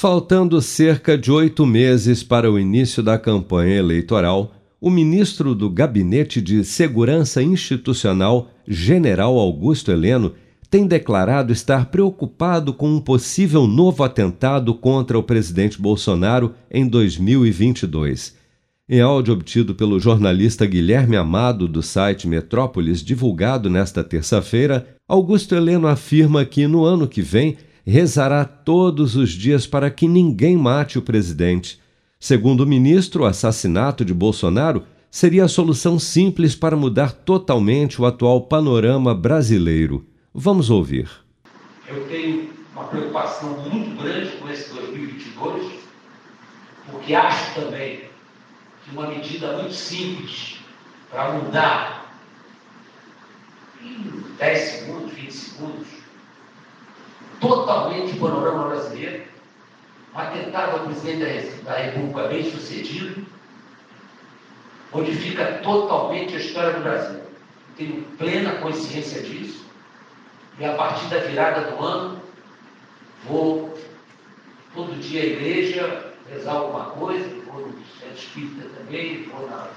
Faltando cerca de oito meses para o início da campanha eleitoral, o ministro do Gabinete de Segurança Institucional, General Augusto Heleno, tem declarado estar preocupado com um possível novo atentado contra o presidente Bolsonaro em 2022. Em áudio obtido pelo jornalista Guilherme Amado do site Metrópolis, divulgado nesta terça-feira, Augusto Heleno afirma que no ano que vem rezará todos os dias para que ninguém mate o presidente. Segundo o ministro, o assassinato de Bolsonaro seria a solução simples para mudar totalmente o atual panorama brasileiro. Vamos ouvir. Eu tenho uma preocupação muito grande com esse 2022, porque acho também que uma medida muito simples para mudar em 10 segundos, 20 segundos, totalmente o panorama brasileiro, um atentado ao presidente da República bem sucedido, modifica totalmente a história do Brasil. Tenho plena consciência disso e a partir da virada do ano, vou todo dia à igreja rezar alguma coisa, vou no centro espírita também, vou na,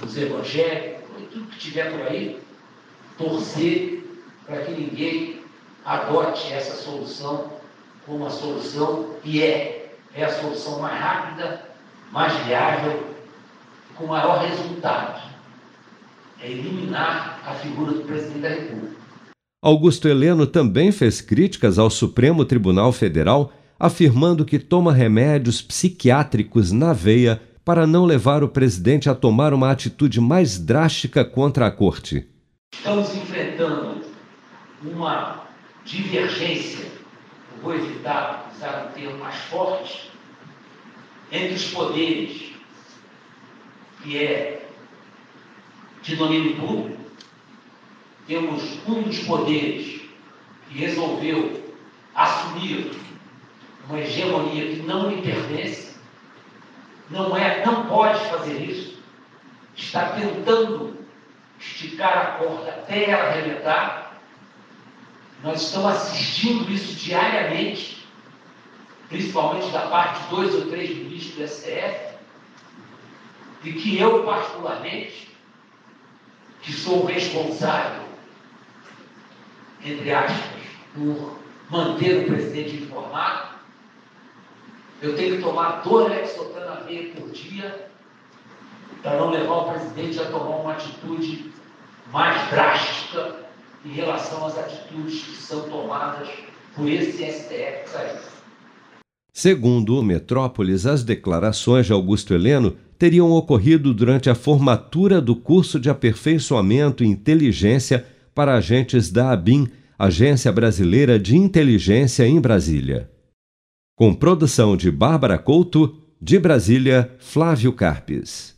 nos evangélicos, tudo que tiver por aí, torcer para que ninguém adote essa solução como a solução que é, é a solução mais rápida, mais viável, com maior resultado. É eliminar a figura do presidente da República. Augusto Heleno também fez críticas ao Supremo Tribunal Federal, afirmando que toma remédios psiquiátricos na veia para não levar o presidente a tomar uma atitude mais drástica contra a corte. Estamos enfrentando uma divergência, vou evitar usar um termo mais forte, entre os poderes, que é de domínio público temos um dos poderes que resolveu assumir uma hegemonia que não lhe pertence, não é, não pode fazer isso, está tentando esticar a corda até ela arrebentar. Nós estamos assistindo isso diariamente, principalmente da parte de dois ou três ministros do STF, e que eu, particularmente, que sou responsável entre aspas, por manter o presidente informado. Eu tenho que tomar dois V por dia para não levar o presidente a tomar uma atitude mais drástica em relação às atitudes que são tomadas por esse STF Segundo o Metrópolis, as declarações de Augusto Heleno teriam ocorrido durante a formatura do curso de aperfeiçoamento em inteligência para agentes da ABIN, Agência Brasileira de Inteligência em Brasília. Com produção de Bárbara Couto, de Brasília, Flávio Carpes.